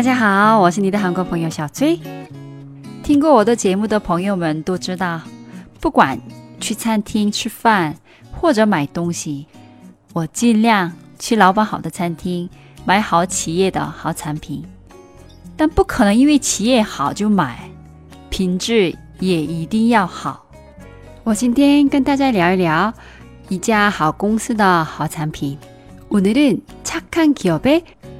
大家好，我是你的韩国朋友小崔。听过我的节目的朋友们都知道，不管去餐厅吃饭或者买东西，我尽量去老板好的餐厅买好企业的好产品。但不可能因为企业好就买，品质也一定要好。我今天跟大家聊一聊一家好公司的好产品。오늘은착한기업의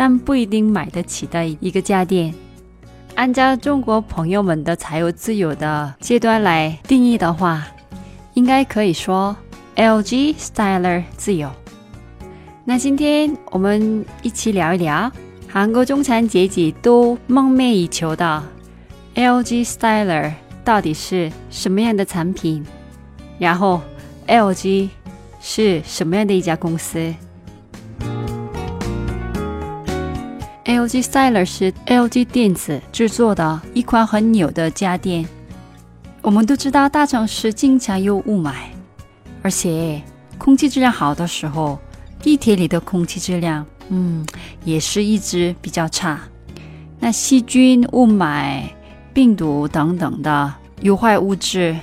但不一定买得起的一个家电。按照中国朋友们的财务自由的阶段来定义的话，应该可以说 LG Styler 自由。那今天我们一起聊一聊韩国中产阶级都梦寐以求的 LG Styler 到底是什么样的产品，然后 LG 是什么样的一家公司？LG Styler 是 LG 电子制作的一款很牛的家电。我们都知道，大城市经常有雾霾，而且空气质量好的时候，地铁里的空气质量，嗯，也是一直比较差。那细菌、雾霾、病毒等等的有害物质，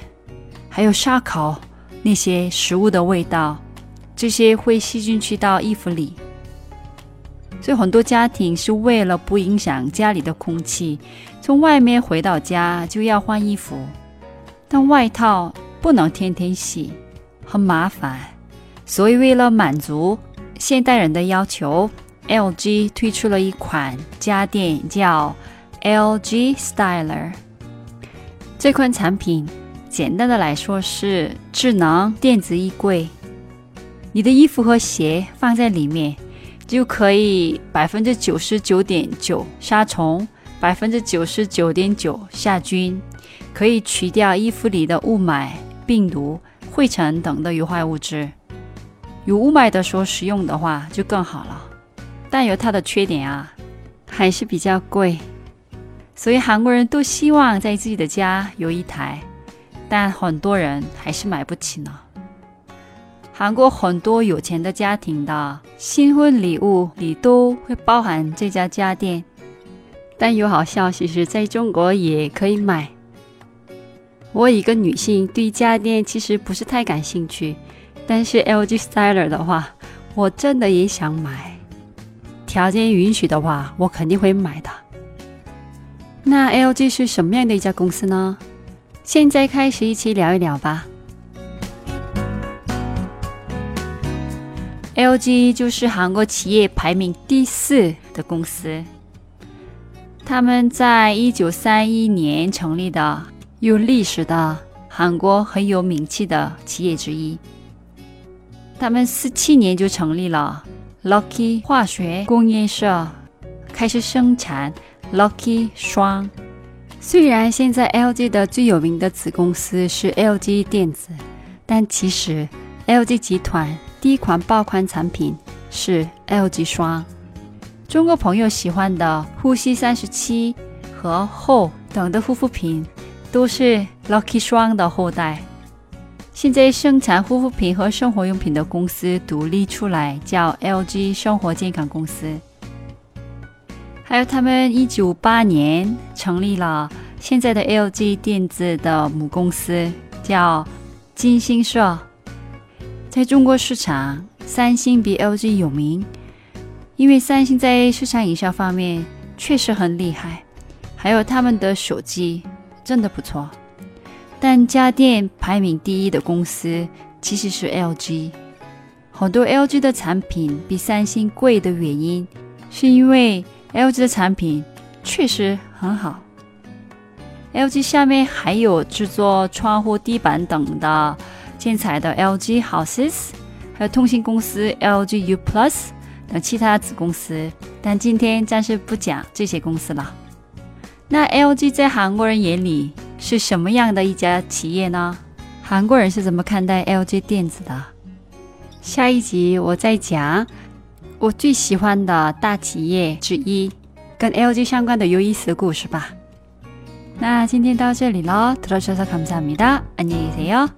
还有烧烤那些食物的味道，这些会细菌去到衣服里。所以很多家庭是为了不影响家里的空气，从外面回到家就要换衣服，但外套不能天天洗，很麻烦。所以为了满足现代人的要求，LG 推出了一款家电叫 LG Styler。这款产品简单的来说是智能电子衣柜，你的衣服和鞋放在里面。就可以百分之九十九点九杀虫，百分之九十九点九杀菌，可以去掉衣服里的雾霾、病毒、灰尘等的有害物质。有雾霾的时候使用的话就更好了，但有它的缺点啊，还是比较贵。所以韩国人都希望在自己的家有一台，但很多人还是买不起呢。韩国很多有钱的家庭的新婚礼物里都会包含这家家电，但有好消息是在中国也可以买。我一个女性对家电其实不是太感兴趣，但是 LG Styler 的话，我真的也想买。条件允许的话，我肯定会买的。那 LG 是什么样的一家公司呢？现在开始一起聊一聊吧。LG 就是韩国企业排名第四的公司，他们在一九三一年成立的，有历史的韩国很有名气的企业之一。他们四七年就成立了 Lucky 化学工业社，开始生产 Lucky 霜。虽然现在 LG 的最有名的子公司是 LG 电子，但其实 LG 集团。第一款爆款产品是 LG 霜，中国朋友喜欢的呼吸三十七和后等的护肤品都是 Lucky 霜的后代。现在生产护肤品和生活用品的公司独立出来，叫 LG 生活健康公司。还有他们一九八年成立了现在的 LG 电子的母公司，叫金星社。在中国市场，三星比 LG 有名，因为三星在市场营销方面确实很厉害，还有他们的手机真的不错。但家电排名第一的公司其实是 LG。很多 LG 的产品比三星贵的原因，是因为 LG 的产品确实很好。LG 下面还有制作窗户、地板等的。建材的 LG Houses，还有通信公司 LG U Plus 等其他子公司，但今天暂时不讲这些公司了。 那 LG 在韩国人眼里是什么样的一家企业呢？韩国人是怎么看待 LG 电子的？下一集我再讲我最喜欢的大企业之一，跟 LG 相关的有意思的故事吧。那今天到这里了，들어주셔서감사합니다안녕히계세요